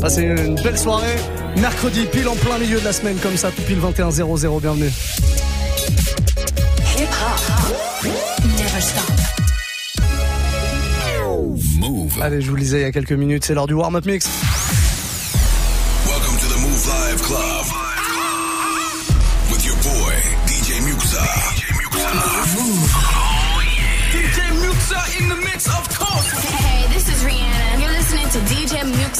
Passez une belle soirée. Mercredi, pile en plein milieu de la semaine, comme ça, tout pile 21-0-0. Bienvenue. Hip hop. Never stop. Move. Allez, je vous le disais il y a quelques minutes, c'est l'heure du warm-up mix.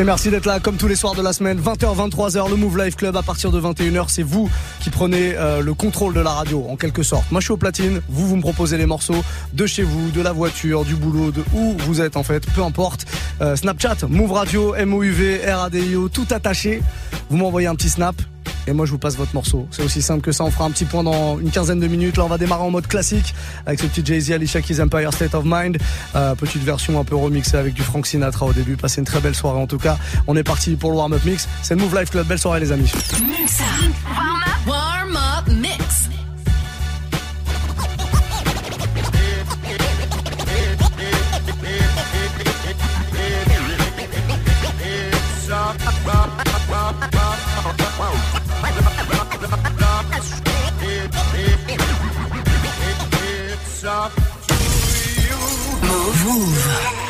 Et merci d'être là comme tous les soirs de la semaine, 20h, 23h, le Move Live Club à partir de 21h. C'est vous qui prenez euh, le contrôle de la radio en quelque sorte. Moi je suis au platine, vous vous me proposez les morceaux de chez vous, de la voiture, du boulot, de où vous êtes en fait, peu importe. Euh, Snapchat, Move Radio, MOUV, RADIO, tout attaché. Vous m'envoyez un petit snap. Et moi je vous passe votre morceau. C'est aussi simple que ça. On fera un petit point dans une quinzaine de minutes. Là on va démarrer en mode classique avec ce petit Jay-Z, Alicia Keys Empire State of Mind. Euh, petite version un peu remixée avec du Frank Sinatra au début. Passez une très belle soirée en tout cas. On est parti pour le warm-up mix. C'est le Move Life Club. Belle soirée les amis. Muxa. Warm up. Warm up mix. Move. Move.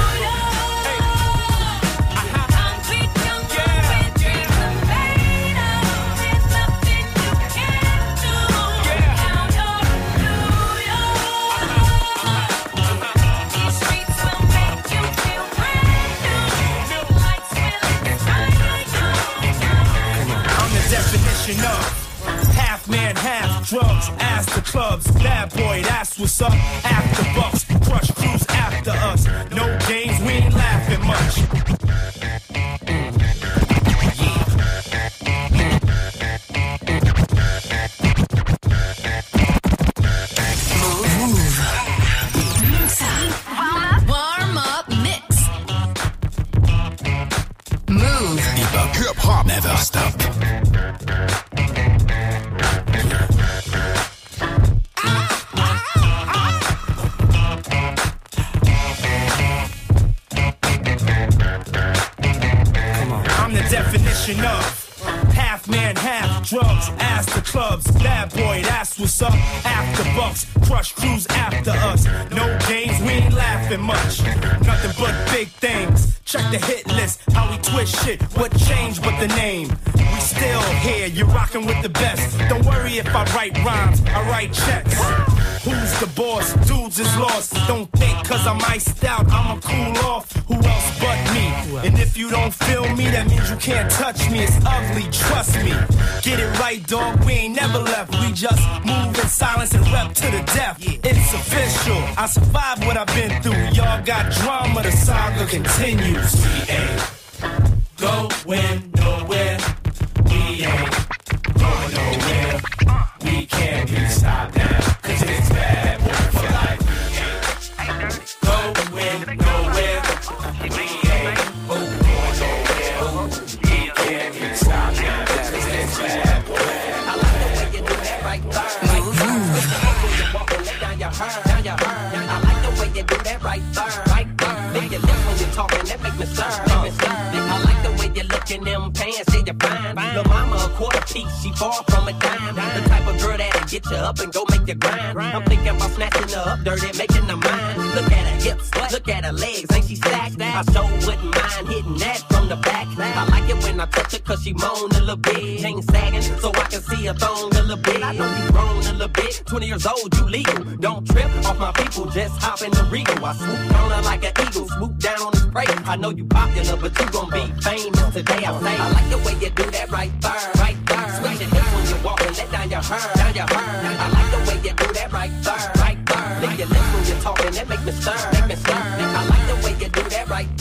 Drugs. Ass the clubs, bad boy, that's what's up. After bucks, crush crews after us. No games, we ain't laughing much. Write rhymes, I write checks. Who's the boss? Dudes is lost. Don't think cause I'm iced out, I'ma cool off. Who else but me? And if you don't feel me, that means you can't touch me. It's ugly, trust me. Get it right, dog. We ain't never left. We just move in silence and rep to the death. It's official. I survived what I've been through. Y'all got drama, the saga continues. Ain't going in them pants, yeah, you're fine. Lil' mama a quarter piece, she far from a dime. The type of girl that'll get you up and go make you grind. I'm thinking about snatching her up dirty, making her mine. Look at her hips, look at her legs, ain't she stacked? I so wouldn't mind hitting that from the back. I like it when I touch her cause she moan a little bit. Chain sagging so I can see her thong a little bit. I know you grown a little bit. 20 years old, you legal. Don't trip off my people, just hop in the regal. I swoop on her like an eagle, swoop down on his prey. I know you popular, but you gon' be famous today. I say, I like the way you do that right there, right there. Switch your hips when you walk and let down your hair, down your hair. I like the way you do that right there, right there. Lick your lips when you're talking, that make me stir, make me stir. I like the way you do that right there,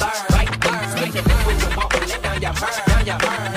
and let down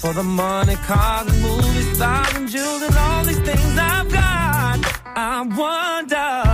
for the money, cars and movie stars and jewels and all these things I've got, I wonder,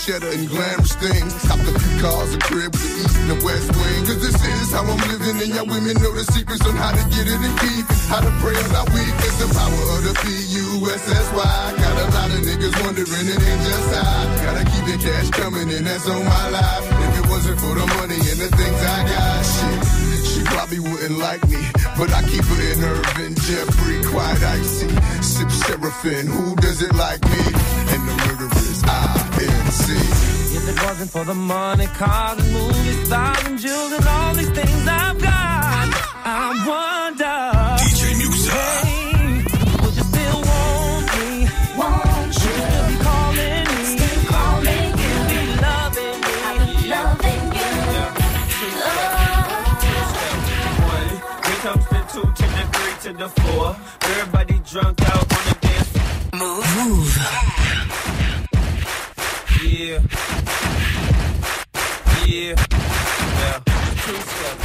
cheddar and glamorous things. Copped a few cars, a crib with the east and the west wing. Cause this is how I'm living, and y'all women know the secrets on how to get it and keep it. How to pray on our weakness, the power of the P-U-S-S-Y. Got a lot of niggas wondering, it ain't just I. Gotta keep the cash coming, and that's on my life. If it wasn't for the money and the things I got, shit. She probably wouldn't like me, but I keep her in Irvin, Jeffrey, quite icy. Sip Seraphim, who does it like me? And the murderers, I-N-C. If it wasn't for the money, cars and movie stars and jewels and all these things I've got, I wonder, the four. Everybody drunk out on the dance floor. Yeah. Yeah. Well, two step.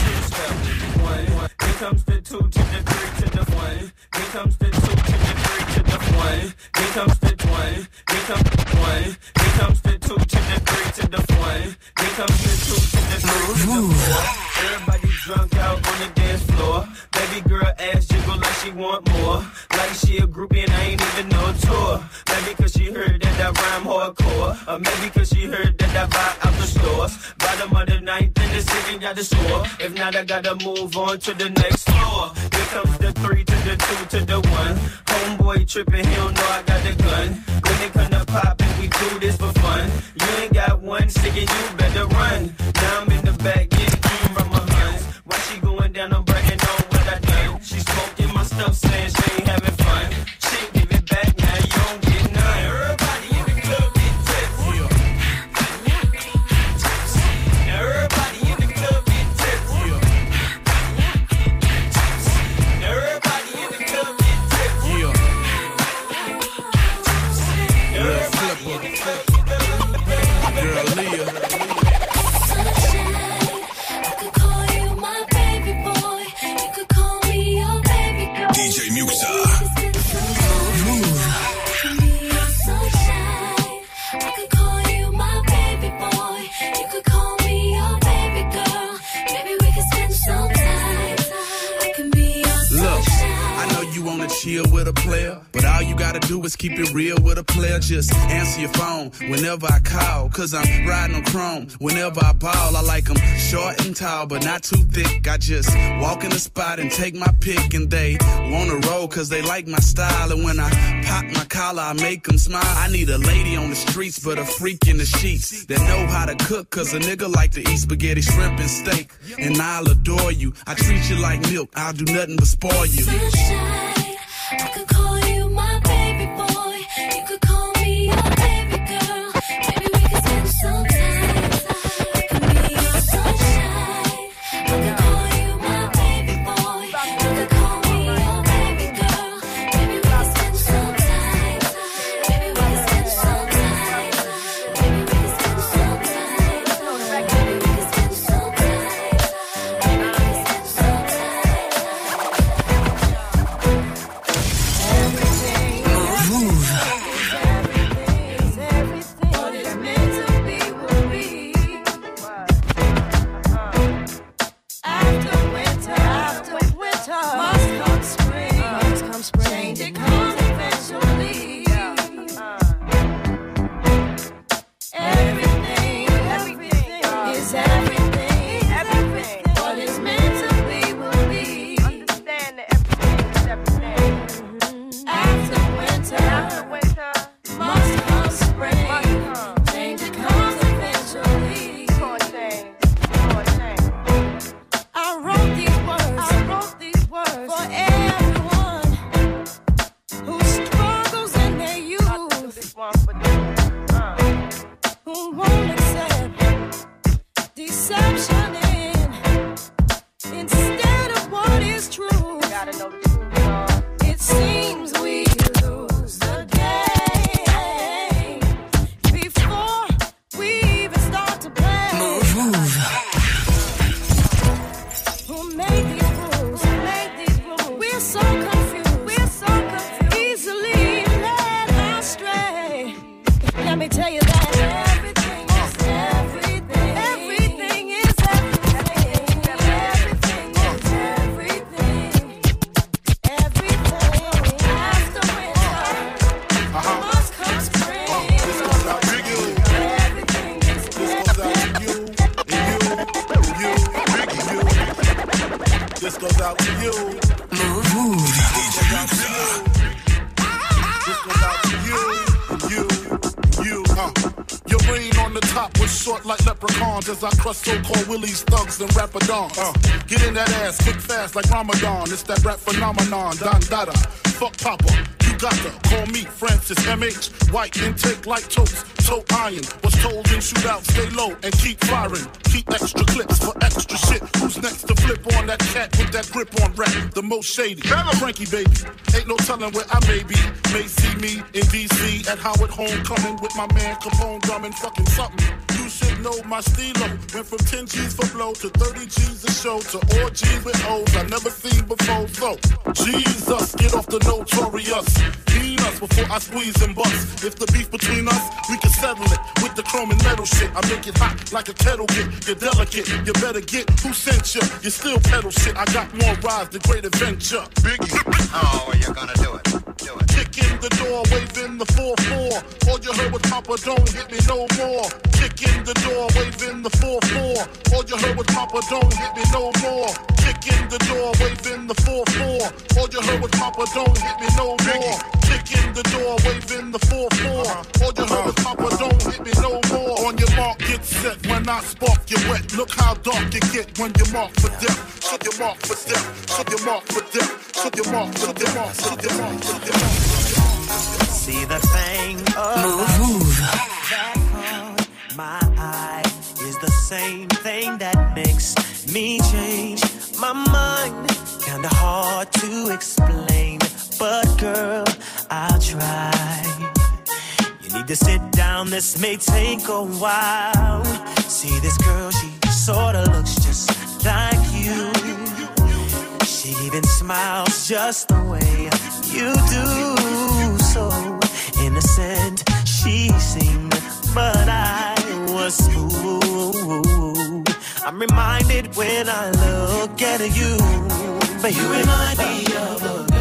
Two step it. One. Here comes the two to the three to the one. Here comes the two to the three to the one. Here comes the one. Here comes the one. Here comes the two to the three to the one. Here comes the two to the three to the four. Everybody drunk out on the dance floor. Baby girl ass jiggle like she want more. Like she a groupie and I ain't even know tour. Maybe cause she heard that I rhyme hardcore. Or maybe cause she heard that I buy out the stores. Bottom of the ninth in the city got the score. If not, I gotta move on to the next floor. Here comes the three to the two to the one. Homeboy tripping, he don't know I got the gun. When it come to poppin', we do this for fun. You ain't got one sticking, you better run. Now I'm in the back, down, I'm bragging on what I done. She smoking my stuff, saying she ain't having Cause I'm riding on chrome whenever I ball. I like them short and tall, but not too thick. I just walk in the spot and take my pick. And they wanna roll cause they like my style. And when I pop my collar, I make them smile. I need a lady on the streets, but a freak in the sheets that know how to cook. Cause a nigga like to eat spaghetti, shrimp, and steak. And I'll adore you. I treat you like milk. I'll do nothing but spoil you. Sunshine, I could call you phenomenon, Don Dada. Fuck Papa, you got to call me Francis MH. White intake like toast, and keep firing. Keep extra clips for extra shit. Who's next to flip on that cat with that grip on rap? The most shady. Frankie baby, ain't no telling where I may be. May see me in DC at Howard Homecoming with my man Capone drumming fucking something. You should know my stilo. Went from 10 G's for blow to 30 G's a show to all G's with O's I never seen before. So, Jesus, get off the notorious. Beat us before I squeeze and bust. If the beef between us, we can settle it with the chrome and metal shit. I make it hot like a kettle get. You're delicate, you better get who sent you. You still pedal shit. I got more rides than great adventure. Biggie. Oh, you're gonna do it. Do it. Kick in the door, waving the 4-4. All you heard was Papa, don't hit me no more. Kick in the door, waving the 4-4. All you heard was Papa, don't hit me no more. Kick in the door, waving the 4-4. All you heard was Papa, don't hit me no more. Kick in the door, waving the 4-4. Uh-huh. All you heard was Papa, don't hit me no more. On your mark, get set. When I spark, you wet. Look how dark you get when you mark for death. So you mark for death. So you mark for death. So you mark for death. So you mark for death. See the thing Move, move. that my eye is the same thing that makes me change my mind. Kinda hard to explain, but girl, I'll try. Need to sit down, this may take a while. See this girl, she sorta looks just like you. She even smiles just the way you do. So innocent she seemed, but I was fooled. I'm reminded when I look at you, but you remind me of a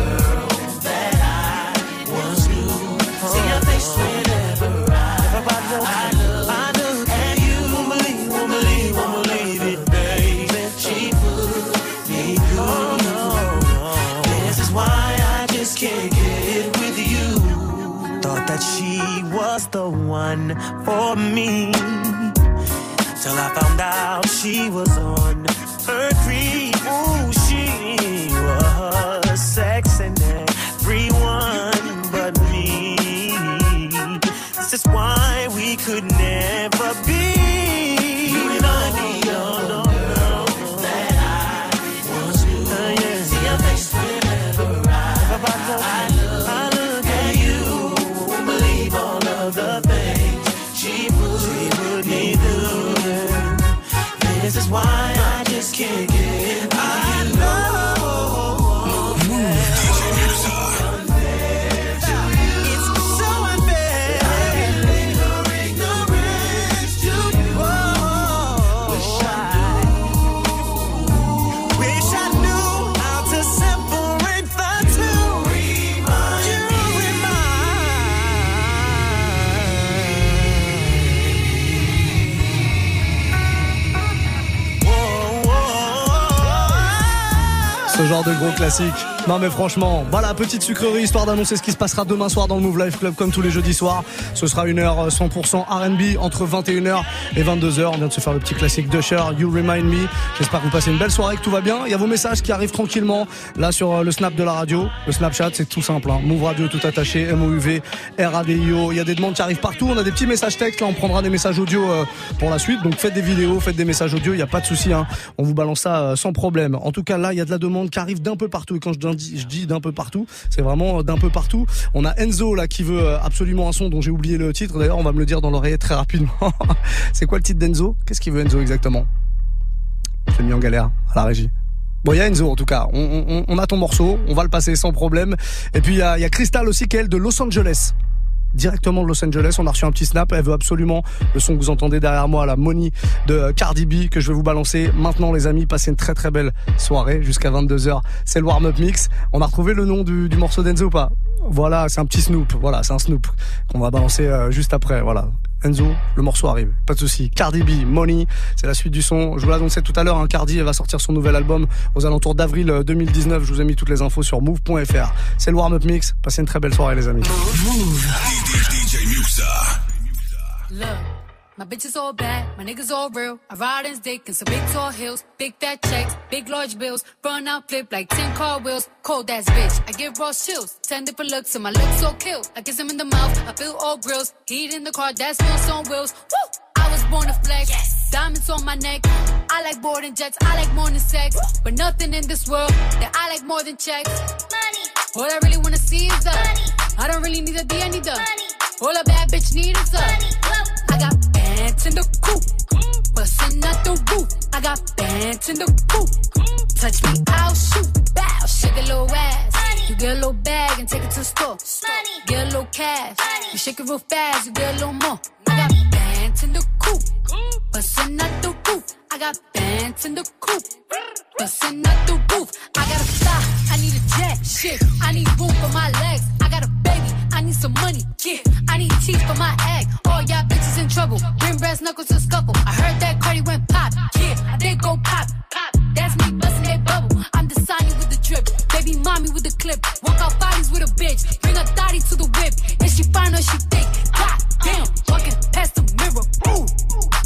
one for me. Till I found out she was on gros classique. Non mais franchement, voilà, petite sucrerie histoire d'annoncer ce qui se passera demain soir dans le Move Life Club comme tous les jeudis soirs. Ce sera une heure euh, 100% R&B entre 21h et 22h. On vient de se faire le petit classique d'Usher, You Remind Me. J'espère que vous passez une belle soirée, que tout va bien. Il y a vos messages qui arrivent tranquillement là sur euh, le snap de la radio. Le Snapchat, c'est tout simple. Hein. Move Radio tout attaché, M-O-U-V, R-A-D-I-O. Il y a des demandes qui arrivent partout. On a des petits messages textes. Là, on prendra des messages audio euh, pour la suite. Donc faites des vidéos, faites des messages audio. Il n'y a pas de souci. Hein. On vous balance ça euh, sans problème. En tout cas, là, il y a de la demande qui arrive d'un peu partout. Et quand je je dis d'un peu partout, c'est vraiment d'un peu partout. On a Enzo là qui veut euh, absolument un son dont j'ai oublié le titre. D'ailleurs, on va me le dire dans l'oreille très rapidement. c'est quoi le titre d'Enzo? Qu'est-ce qu'il veut Enzo exactement? Je mis en galère à la régie. Bon, il y a Enzo en tout cas. On, a ton morceau, on va le passer sans problème. Et puis il y a, y a Crystal aussi qui est de Los Angeles. Directement de Los Angeles, on a reçu un petit snap. Elle veut absolument le son que vous entendez derrière moi, la Money de Cardi B que je vais vous balancer maintenant, les amis. Passez une très très belle soirée jusqu'à 22h. C'est le warm-up mix. On a retrouvé le nom du, morceau d'Enzo ou pas? Voilà, c'est un petit Snoop. Voilà, c'est un Snoop qu'on va balancer euh, juste après. Voilà. Enzo, le morceau arrive, pas de souci. Cardi B, Money, c'est la suite du son. Je vous l'annonçais tout à l'heure, hein, Cardi va sortir son nouvel album aux alentours d'avril euh, 2019. Je vous ai mis toutes les infos sur move.fr. C'est le warm-up mix. Passez une très belle soirée, les amis. DJ Muxa. Look, my bitch is all bad, my niggas all real. I ride in dick in some big tall hills, big fat checks, big large bills. Run out, flip like 10 car wheels. Cold ass bitch, I give raw chills. 10 different looks, and my looks so kill. I kiss him in the mouth, I feel all grills. Heat in the car, that's wheels on wheels. Woo! I was born to flex. Diamonds on my neck. I like boarding jets, I like more than sex. But nothing in this world that I like more than checks. Money. All I really wanna see is the money. I don't really need a D, I need the money. All a bad bitch need is the money. I got bands in the coop. Bustin' out the roof. I got bands in the coop. Touch me, I'll shoot. Bow, shake a little ass. You get a little bag and take it to the store. Get a little cash. Money. You shake it real fast, you get a little more. I got bands in the coop. Bustin' out the roof. I got bands in the coop. Bustin' out the roof. I got a fly, I need a jet. Shit, I need room for my legs. I got a baby, I need some money. Yeah, I need teeth for my egg. Trouble. Bring brass knuckles to scuffle. I heard that Cardi went pop. Yeah, I did go pop. Pop. That's me bustin' that bubble. I'm the Sonny with the drip. Baby mommy with the clip. Walk out bodies with a bitch. Bring a thotty to the whip. Is she fine or she thick? God damn, walking past the mirror. Ooh,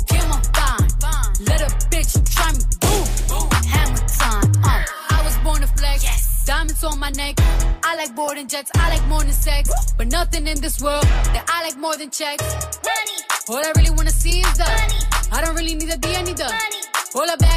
damn, I'm fine. Let a bitch try me. Boom, hammer time. Uh, I was born to flex. Diamonds on my neck. I like boarding jets. I like more than sex. But nothing in this world that I like more than checks. Money. All I really wanna see is the money. I don't really need a D, I need the money. All bad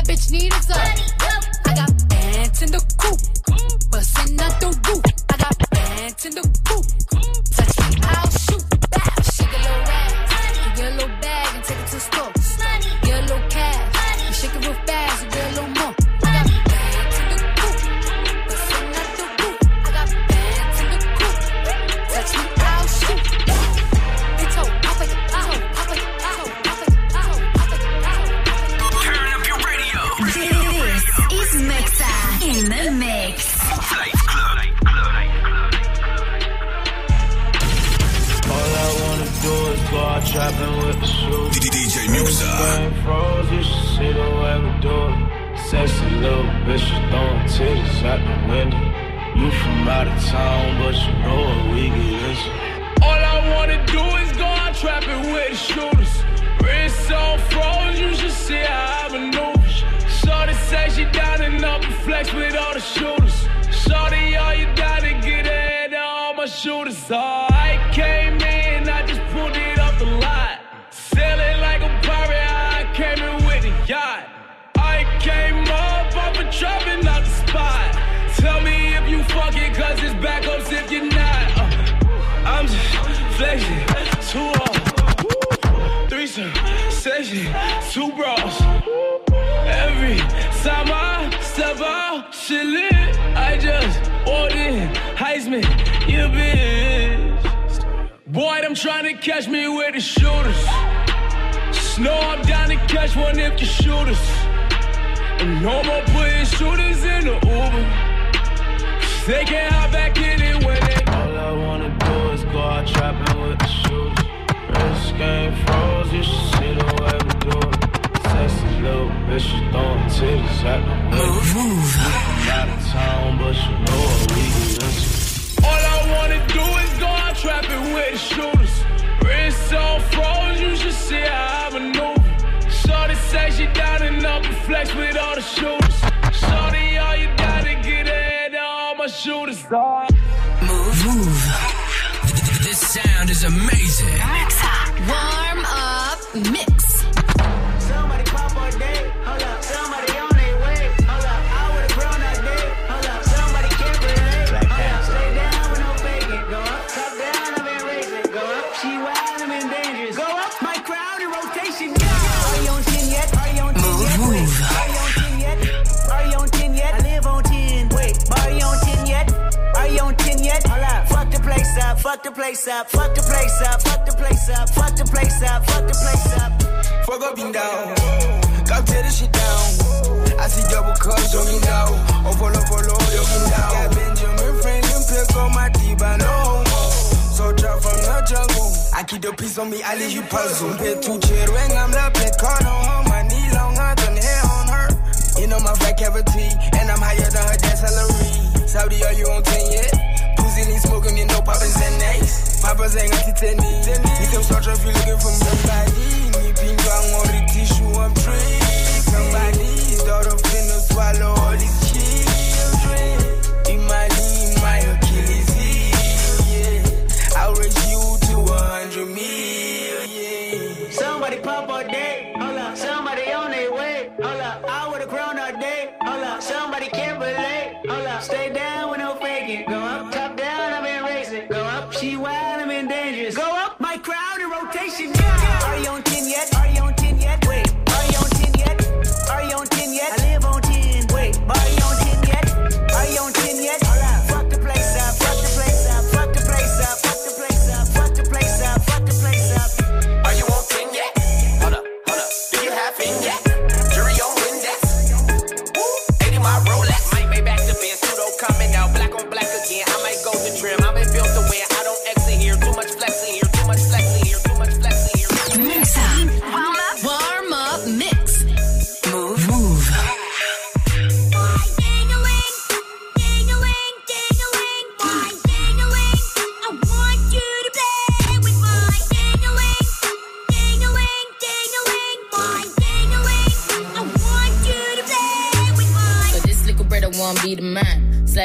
Heisman, you bitch. Boy, I'm trying to catch me with the shooters. Snow, I'm down to catch one if you shoot us. And no more putting shooters in the Uber. They can't hop back in it when they. All I wanna do is go out trapping with the shooters. Wrist game froze, you should see the way we do it. Sexy little bitch, she throwing titties at the Move, move. Out of town, but you know what we do. All I wanna do is go out trapping with the shooters. Wrist on froze, you should see how I maneuver. Shorty say she down and up and flex with all the shooters. Shorty, all you gotta get ahead of all my shooters. Move, move. This sound is amazing. Warm up mix. Somebody pop a day, hold up. Somebody up, fuck the place up, fuck the place up, fuck the place up, fuck the place up, fuck the place up. Fuck up and down. Go tear this shit down. I see double cups on you now. Oh, follow, follow, you can down. Got Benjamin Franklin pick on my diva, no homo. So drop from the jungle. I keep the peace on me, I leave you puzzle. Pay two chair when I'm play card on. My knee longer than hair on her. You know my fat cavity, and I'm higher than her dad salary. Saudi, are you on 10 yet? Pussy need smoking, you know Papa's and nice. Papa's ain't got titani. You can start if you looking for somebody. Me pink on the tissue, I'm free. Daughter finna swallow all these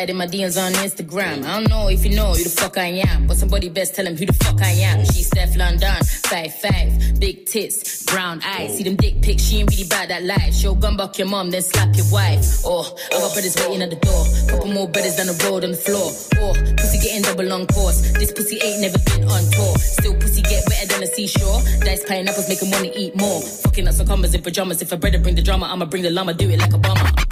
Slide in my DMs on Instagram. I don't know if you know who the fuck I am, but somebody best tell him who the fuck I am. She's Stefflon Don, five five, big tits, brown eyes. See them dick pics, she ain't really bad that life. Show gun buck your mom, then slap your wife. Oh, I got brothers waiting at the door. Couple more brothers down the road on the floor. Oh, pussy getting double on course. This pussy ain't never been on tour. Still pussy get wetter than a seashore. Dice pineapples make him wanna eat more. Fucking up some commas in pajamas. If a brother bring the drama, I'ma bring the llama. Do it like a I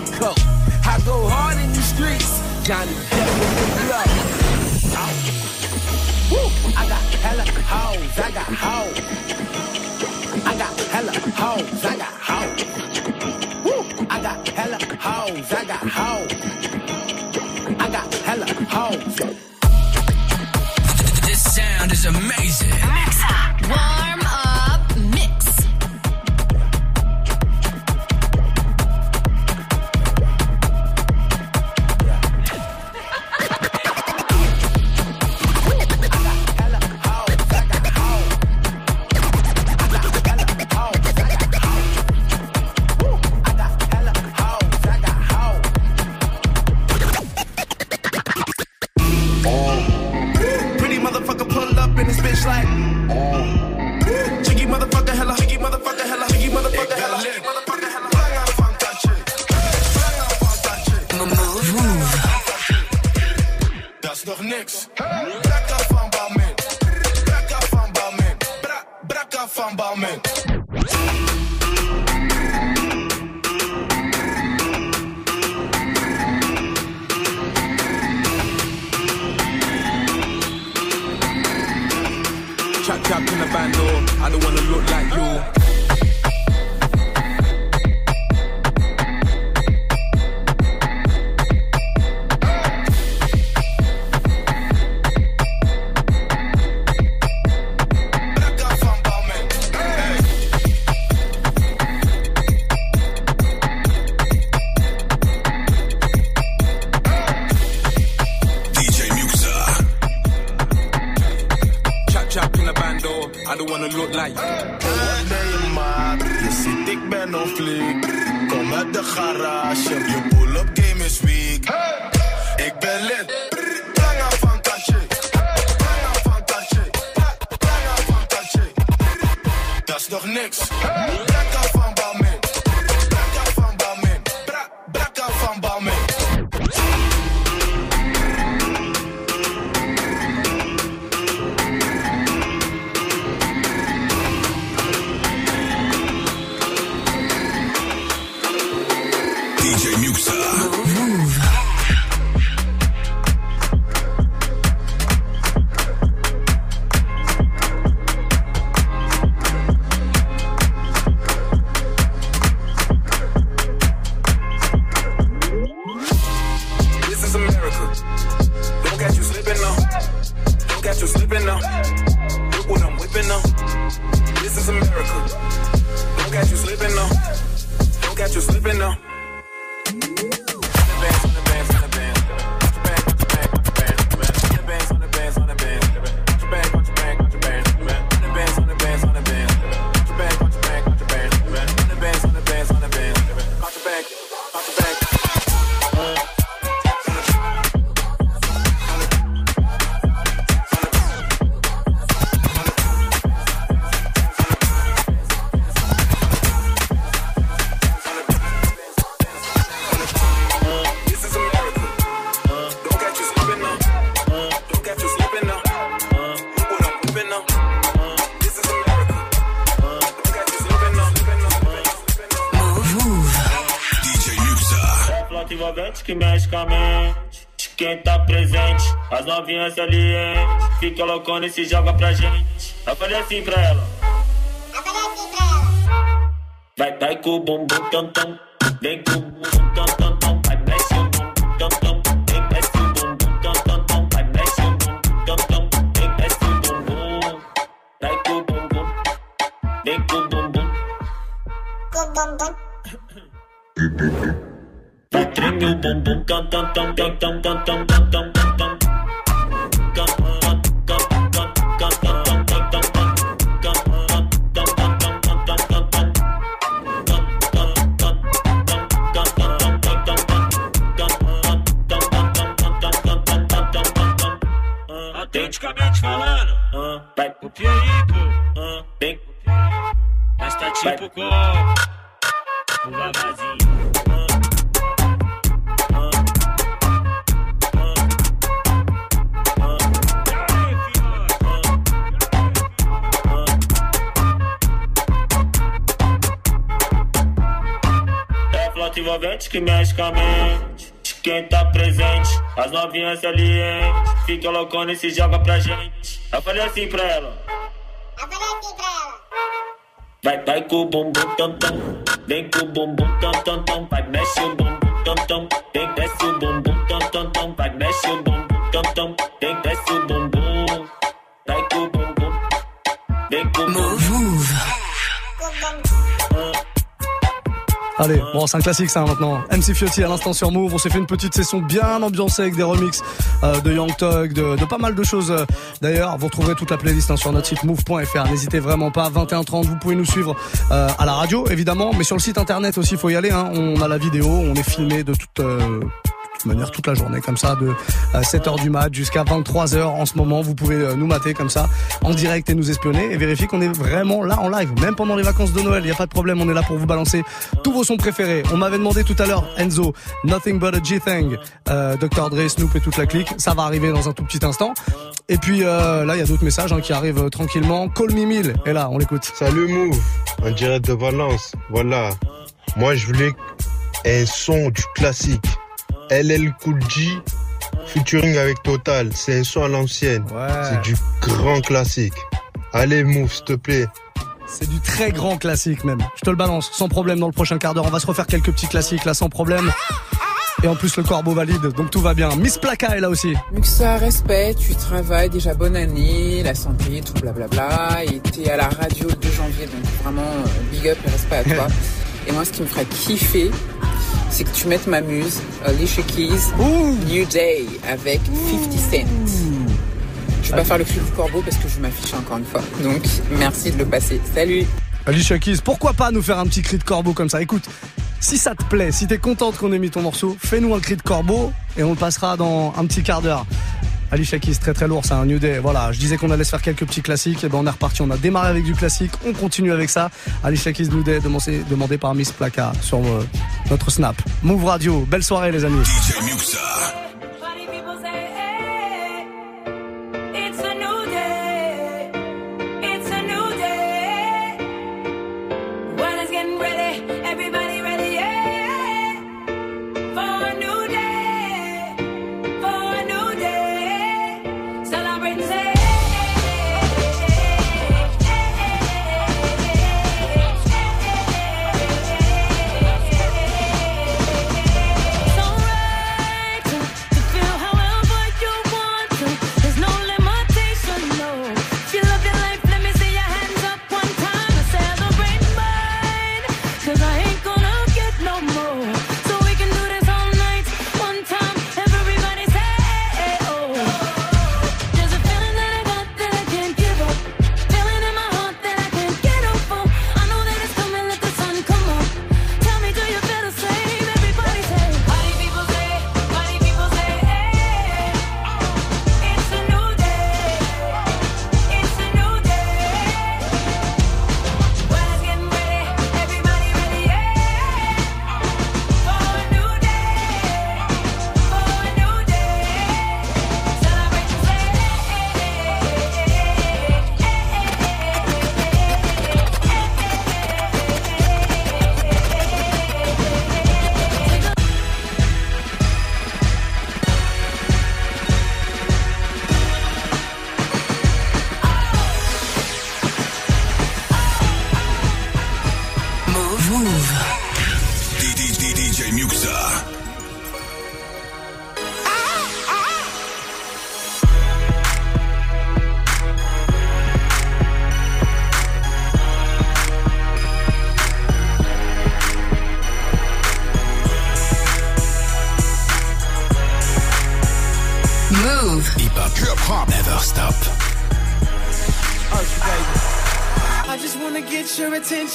my cup. got you slipping now. Look what I'm whipping now. This is America. Don't got you slipping now. Don't got you slipping now. novinha se aliena. Fica loucona e se joga pra gente. Eu falei assim pra ela. Eu falei assim pra ela. Vai, vai com o bumbum tam tam. Vem com o bumbum. É vazio. envolvente que mexe com a mente. Quem tá presente, as novinhas ali, hein? Fica loucona e se joga pra gente. Eu falei assim pra ela. Vai, vai com o bumbum tam tam. Vem com o bumbum tam tam tam. Vai, mexe o bumbum tam tam. Vem, desce o bumbum tam tam tam. Vai, mexe o bumbum tam tam. Vem, desce o bumbum. Vai com o bumbum. Vem com o bumbum. Allez, bon, c'est un classique ça maintenant. MC Fiotti à l'instant sur Move. On s'est fait une petite session bien ambiancée avec des remixes euh, de Young Thug, de, de pas mal de choses. euh. D'ailleurs, vous retrouverez toute la playlist hein, sur notre site move.fr. N'hésitez vraiment pas. 21h30, vous pouvez nous suivre euh, à la radio évidemment, mais sur le site internet aussi, il faut y aller. Hein. On a la vidéo, on est filmé de toute. De toute la journée comme ça de 7h du mat jusqu'à 23h en ce moment vous pouvez euh, nous mater comme ça en direct et nous espionner et vérifier qu'on est vraiment là en live même pendant les vacances de Noël il y a pas de problème on est là pour vous balancer tous vos sons préférés on m'avait demandé tout à l'heure Enzo Nothing But a G-Thing euh, Dr Dre Snoop et toute la clique ça va arriver dans un tout petit instant et puis euh, là il y a d'autres messages hein, qui arrivent euh, tranquillement Call Me Mill et là on l'écoute Salut Move, en direct de Valence. Voilà. Moi, je voulais un son du classique. LL Cool G featuring avec Total. C'est un son à l'ancienne. C'est du grand classique. Allez Move, s'il te plaît. C'est du très grand classique même. Je te le balance sans problème dans le prochain quart d'heure. On va se refaire quelques petits classiques là sans problème. Et en plus le corbeau valide, donc tout va bien. Miss Plaka est là aussi. Muxa, respect, tu travailles, déjà bonne année, la santé, tout blablabla, et t'es à la radio le 2 janvier, donc vraiment euh, big up et respect à toi. et moi, ce qui me ferait kiffer, c'est que tu mettes ma muse, Alicia Keys, New Day, avec 50 Cent. Je vais pas faire le cri du corbeau parce que je m'affiche encore une fois. Donc, merci de le passer. Salut Alicia Keys, pourquoi pas nous faire un petit cri de corbeau comme ça? Écoute, si ça te plaît, si t'es contente qu'on ait mis ton morceau, fais-nous un cri de corbeau et on le passera dans un petit quart d'heure. Alicia Keys, très très lourd, c'est un New Day. Voilà, je disais qu'on allait se faire quelques petits classiques, et ben on est reparti. On a démarré avec du classique, on continue avec ça. Alicia Keys New Day, demandé, demandé par Miss Plaka sur euh, notre Snap. Move Radio, belle soirée les amis.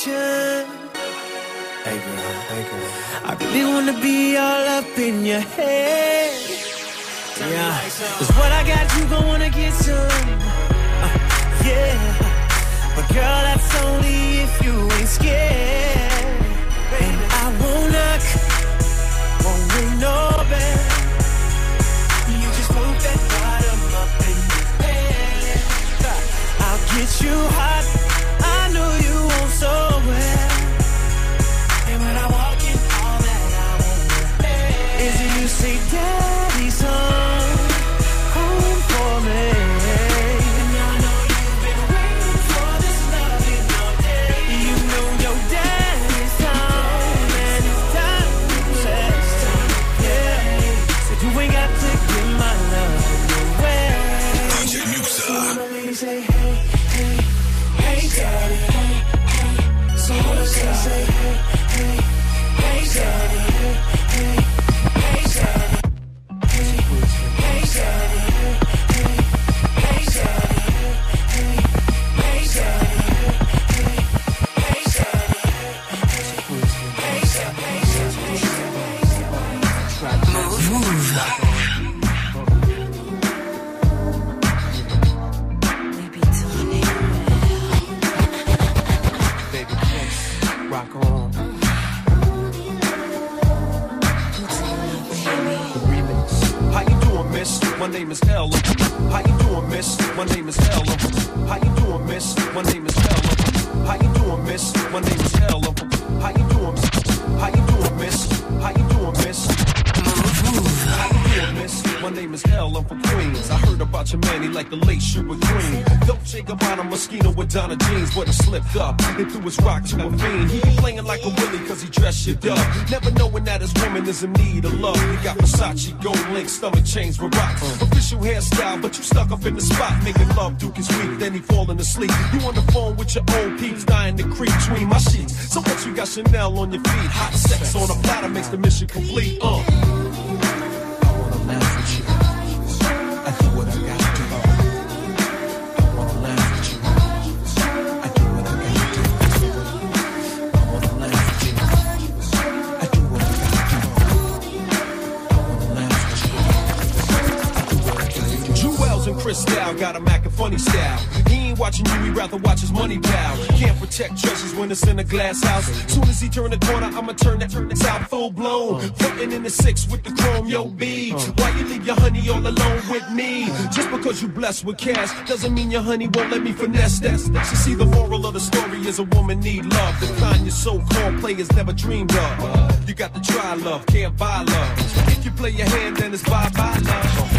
Your say hey, hey, hey, daddy. Hey, hey, so hold up, say hey, hey, hey, daddy. was rocked to a fiend. He be playing like a willy cause he dressed shit up. Never knowing that his woman is in need of love. He got Versace, gold link, stomach chains with rocks. Official hairstyle, but you stuck up in the spot. Making love, Duke is weak, then he falling asleep. You on the phone with your old peeps, dying to creep between my sheets. So what you got Chanel on your feet? Hot sex on a platter makes the mission complete. Uh. check treasures when it's in a glass house. Soon as he turn the corner, I'ma turn that turn this top full blown. Uh. Frontin' in the six with the chrome, yo bead. Uh. Why you leave your honey all alone with me? Just because you blessed with cash doesn't mean your honey won't let me finesse that. You see, the moral of the story is a woman need love. The kind your so-called players never dreamed of. You got to try love, can't buy love. If you play your hand, then it's bye-bye love.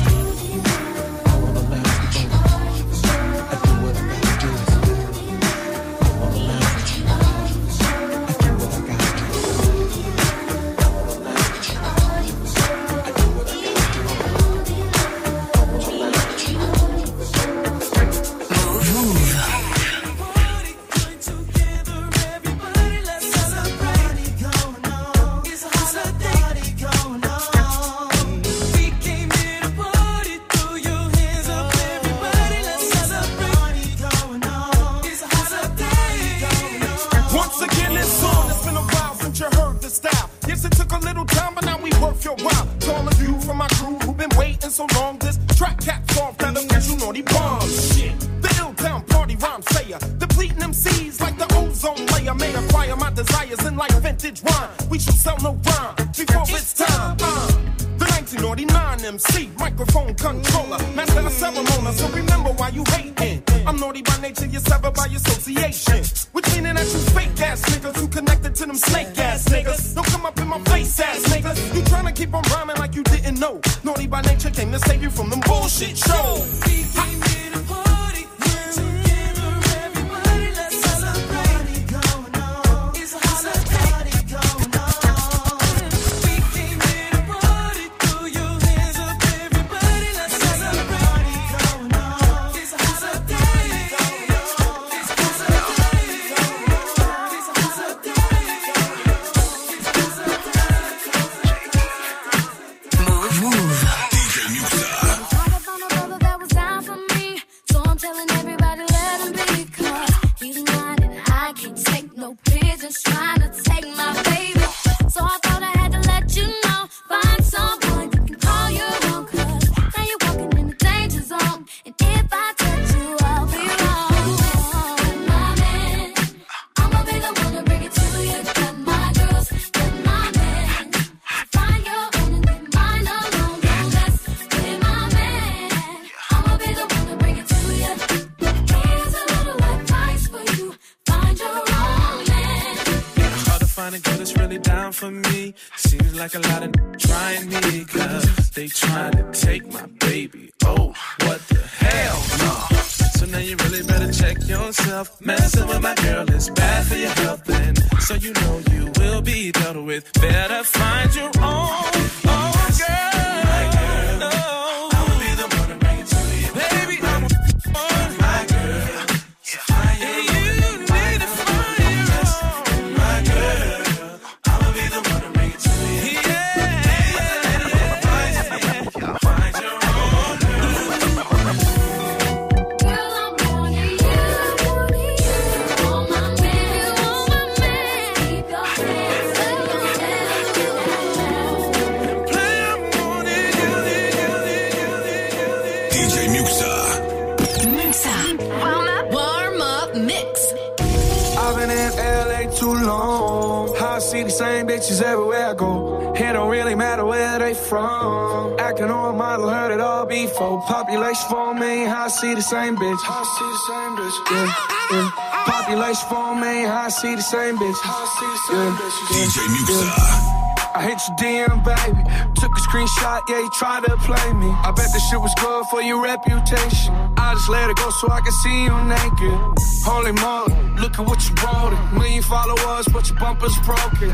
See the same bitches everywhere I go. It don't really matter where they from. Acting on a model, heard it all before. Population four million, I see the same bitch. I see the same bitch. Yeah, yeah. Population four million, I see the same bitch. I see the same bitch. DJ Muxxa. I hit your DM, baby. Took a screenshot, yeah, you tried to play me. I bet this shit was good for your reputation. I just let it go so I can see you naked. Holy moly, look at what you wrote. Million followers, but your bumper's broken.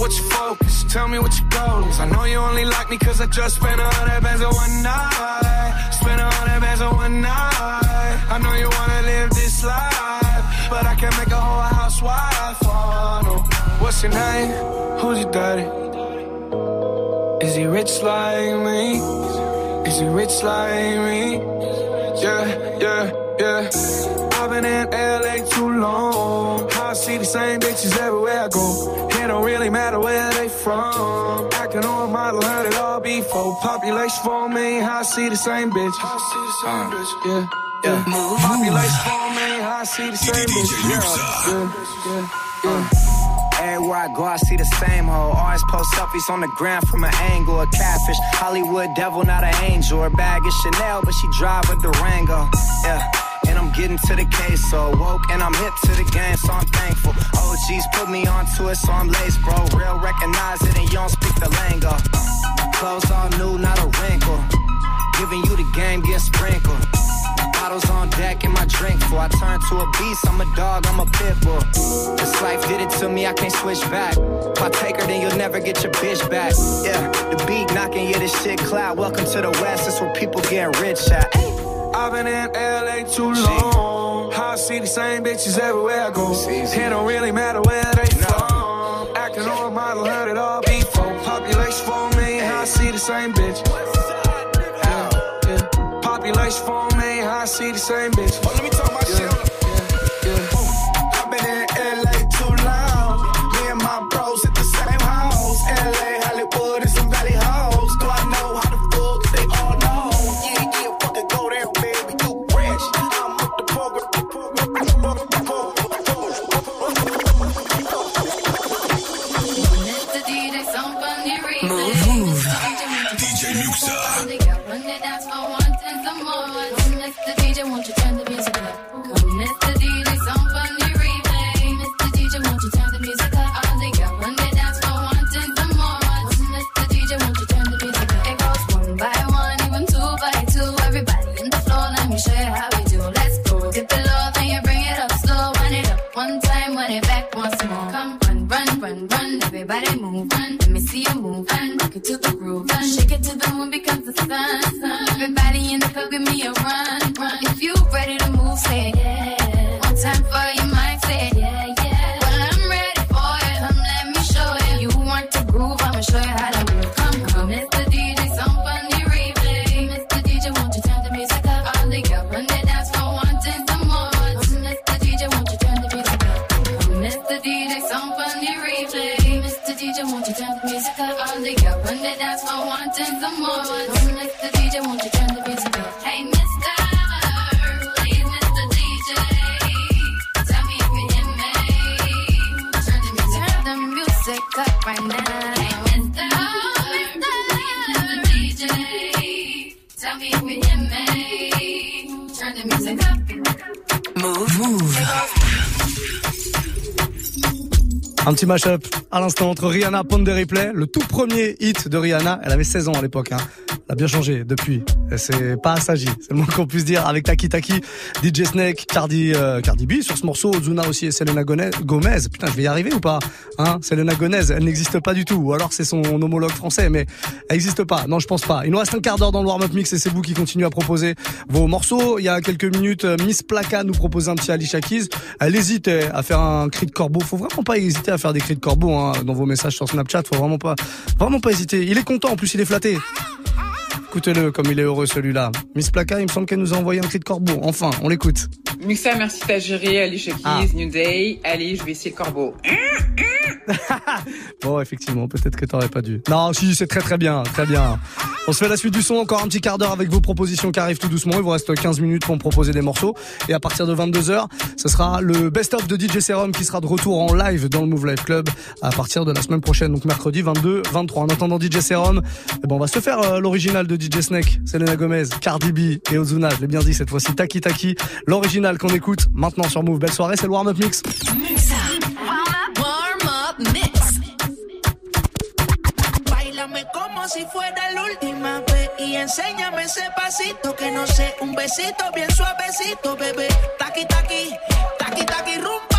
What's your focus? Tell me what your goal is. I know you only like me cause I just spent a hundred bands on one night. Spent a hundred bands on one night. I know you wanna live this life, but I can't make a whole housewife. Oh, no. What's your name? Who's your daddy? Is he rich like me? Is he rich like me? Yeah, yeah, yeah. I've been in LA too long. I see the same bitches everywhere I go. It don't really matter where they from. Acting on a model, heard it all before. Population for me, I see the same bitch. I see the same uh, bitch, yeah. Yeah. Population for me, I see the same bitch. Yeah, uh. yeah, yeah, yeah. Everywhere I go, I see the same hoe. Always post selfies on the ground from an angle. A catfish, Hollywood devil, not an angel. Her bag is Chanel, but she drive a Durango. Yeah. Getting to the case, so woke and I'm hip to the game, so I'm thankful. OGs put me onto it, so I'm laced, bro. Real recognize it, and you don't speak the lingo. Clothes all new, not a wrinkle. Giving you the game, get sprinkled. Bottles on deck and my drink full. I turn to a beast, I'm a dog, I'm a pit bull. This life did it to me, I can't switch back. If I take her, then you'll never get your bitch back. Yeah, the beat knocking, yeah, this shit cloud. Welcome to the West, that's where people get rich at. I've been in LA too long. I see the same bitches everywhere I go. It don't really matter where they from. Acting on a model, heard it all before. Population for me, I see the same bitch. Yeah, yeah. Population for me, I see the same bitch. Oh, let me talk my shit. Up right now. Hey, Mr. Mr. DJ, tell me if you hear me. Turn the music up. Move, move. Un petit mashup à l'instant entre Rihanna Pond de Replay, le tout premier hit de Rihanna. Elle avait 16 ans à l'époque. Hein. A bien changé depuis. C'est pas assagi, c'est le moins qu'on puisse dire. Avec Taki Taki, DJ Snake, Cardi, euh, Cardi B sur ce morceau, Ozuna aussi et Selena Gomez. Putain, je vais y arriver ou pas hein? Selena Gomez, elle n'existe pas du tout. Ou alors c'est son homologue français, mais elle n'existe pas. Non, je pense pas. Il nous reste un quart d'heure dans le warm-up mix et c'est vous qui continuez à proposer vos morceaux. Il y a quelques minutes, euh, Miss Plaka nous proposait un petit Alicia Keys. Elle hésitait à faire un cri de corbeau. Faut vraiment pas hésiter à faire des cris de corbeau hein, dans vos messages sur Snapchat. Faut vraiment pas, vraiment pas hésiter. Il est content, en plus il est flatté écoutez-le comme il est heureux celui-là. Miss Plaka, il me semble qu'elle nous a envoyé un cri de corbeau. Enfin, on l'écoute. Mixa, merci t'as géré. Allez. Ah. New Day. Allez, je vais essayer le corbeau. bon, effectivement, peut-être que t'aurais pas dû. Non, si, c'est très très bien, très bien. On se fait la suite du son, encore un petit quart d'heure avec vos propositions qui arrivent tout doucement. Il vous reste 15 minutes pour me proposer des morceaux. Et à partir de 22h, ce sera le best-of de DJ Serum qui sera de retour en live dans le Move Life Club à partir de la semaine prochaine, donc mercredi 22, 23. En attendant DJ Serum, eh ben, on va se faire euh, l'original de DJ DJ Snake, Selena Gomez, Cardi B et Ozuna, je l'ai bien dit cette fois-ci, Taki Taki, l'original qu'on écoute maintenant sur Move. Belle soirée, c'est le Warm Up Mix. si fuera la última vez y enséñame ese pasito que no sé, un besito bien suavecito, bebé. Taqui taqui, taqui taqui rumba.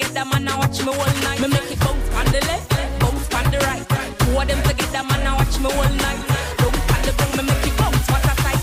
Together, man, I watch me all night. Me make it bounce pon the left, bounce pon the right. Two of them together, man, I watch me all night. Bounce pon the boom, me make it bounce. What a sight!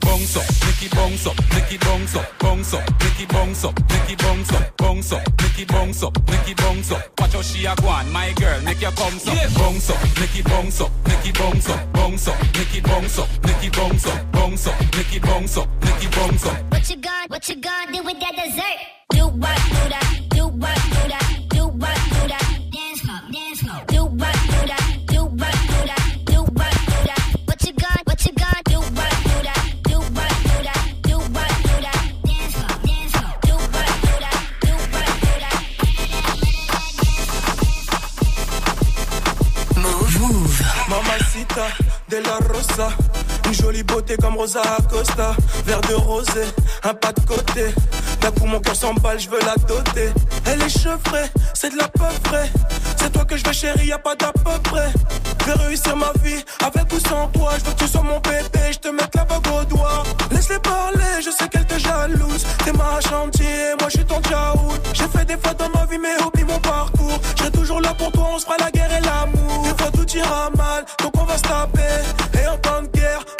Bounce Bounce up, make it bounce up, make it bounce up, bounce up, make it bounce up, make it bounce up, bounce up, make it bounce up, make it bounce up. Watch how she a go on, my girl, make your bounce up, bounce up, make it bounce up, make it bounce up, bounce up, make it bounce up, make it bounce up, bounce up, make it bounce up, make it bounce up. What you gonna, what you gonna do with that dessert? Do what, do that, do what, do that, do what, do that. Dance floor, dance floor. Do what, do that, do what, do that, do what, do that. What you gonna, what you gonna do what, do that, do what, do that, do what, do that. Dance floor, dance floor. Do what, do that, do what, do that. Move. Move. Mamacita de la Rosa. Beauté comme Rosa Acosta. Verre de rosé, un pas de côté. D'un coup, mon cœur s'emballe, je veux la doter. Elle est chevrée, c'est de la peu frais. C'est toi que je veux, chérie, y a pas d'à peu près. Je vais réussir ma vie avec ou sans toi. Je veux que tu sois mon bébé, je te mette la bague au doigt. Laisse-les parler, je sais qu'elle te jalouse. T'es ma chantier, moi je suis ton tchaout. J'ai fait des fautes dans ma vie, mais oublie mon parcours. Je toujours là pour toi, on se fera la guerre et l'amour. Des fois tout ira mal, donc on va se taper. Et en de guerre,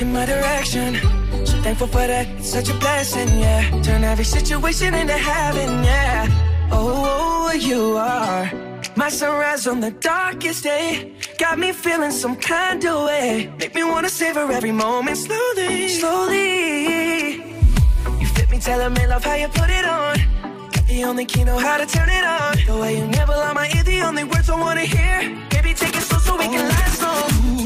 In my direction. So thankful for that, it's such a blessing, yeah. Turn every situation into heaven, yeah. Oh, you are my sunrise on the darkest day. Got me feeling some kind of way. Make me wanna savor every moment slowly, slowly. You fit me, telling me love how you put it on. The only key know how to turn it on. The way you never lie my ear, the only words I wanna hear. Baby, take it slow so we can last long.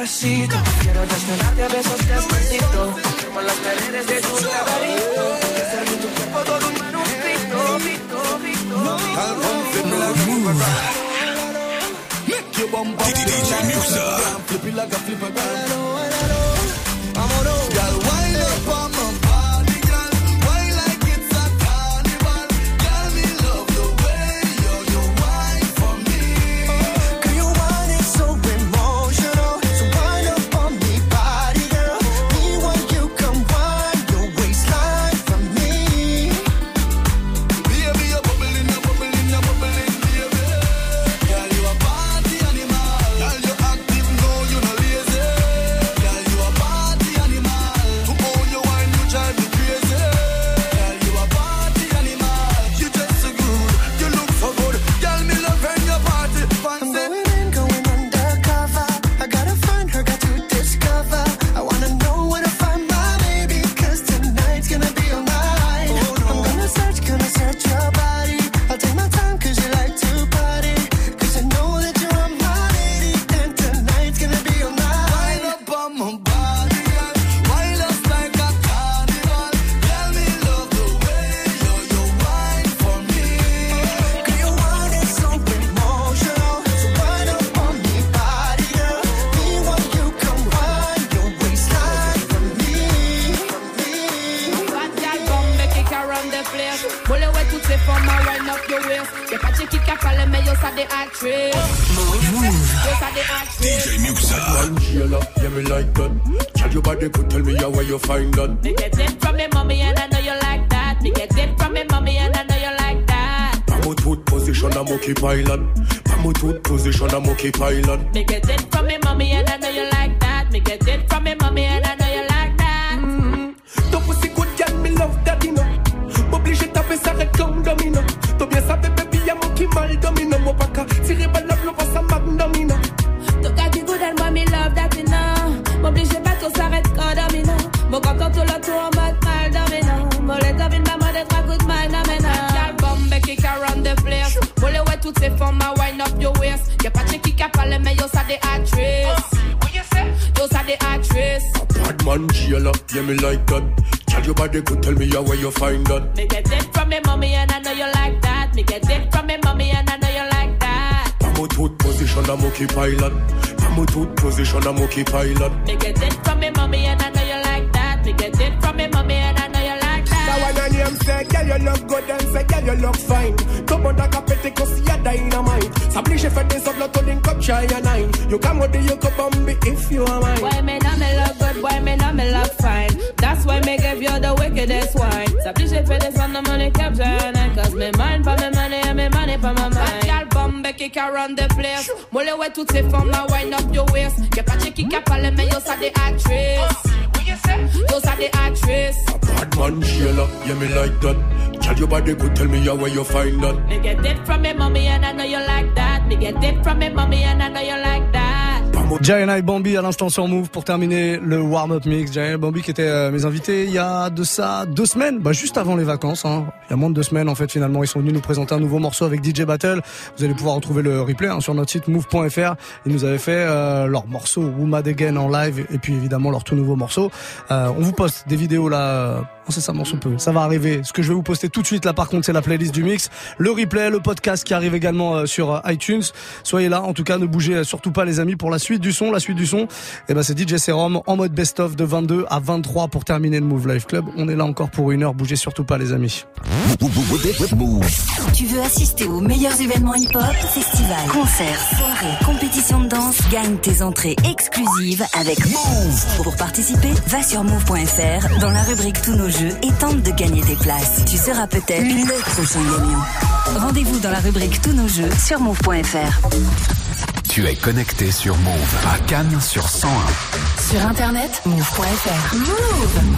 Despacito, quiero desnudarte a besos despacito. Como las paredes de tu laberinto. Que ser de tu cuerpo todo un manuscrito. Rito, rito, DJ Muxxa. Flip it like a flipper position, I'm position, I'm okay pilot. Pamutut position, I'm okay pilot. Me get it from me mommy and I know you like that. Me get it from me mommy and I say, girl you look good and say, girl you look fine. Tout monde a capté que si y'a dynamite. S'oblige fait des autres l'auto link up try a nine. You come with the you come bombi if you are mine. Why me know me look good, why me know me look fine That's why me give you the wickedest wine S'applique fait descendre the money capture and Cause me mind for me money and me money for my mind Gal bombe qui around the place Moi le ouais toutes ces formes now wind up your waist Y'a pas de chick qui capale mais yo ça des actrices Yo ça des actrices Bad man, Angela, yeah, me like that. Tell your body could tell me how where you find that. Me get it from me mommy and I know you like that Me get it from me mommy and I know you like that Giant et Bambi à l'instant sur Move pour terminer le warm-up mix. Giant et Bambi qui étaient euh, mes invités il y a de ça deux semaines, bah juste avant les vacances. Hein. Il y a moins de deux semaines en fait finalement ils sont venus nous présenter un nouveau morceau avec DJ Battle. Vous allez pouvoir retrouver le replay hein, sur notre site move.fr. Ils nous avaient fait euh, leur morceau Woman Again en live et puis évidemment leur tout nouveau morceau. Euh, on vous poste des vidéos là euh, incessamment sous peu. Ça va arriver. Ce que je vais vous poster tout de suite là par contre c'est la playlist du mix, le replay, le podcast qui arrive également sur iTunes. Soyez là en tout cas ne bougez surtout pas les amis pour la suite du son. La suite du son, et ben c'est DJ Serum en mode best-of de 22 à 23 pour terminer le Move Life Club. On est là encore pour une heure. Bougez surtout pas les amis. Tu veux assister aux meilleurs événements hip-hop, festivals, concerts, soirées, compétitions de danse? Gagne tes entrées exclusives avec Move. Pour participer, va sur move.fr dans la rubrique Tous nos jeux et tente de gagner tes places. Tu seras peut-être le prochain gagnant. Rendez-vous dans la rubrique Tous nos jeux sur move.fr. Tu es connecté sur Move à Cannes sur 101. Sur internet, move.fr. Move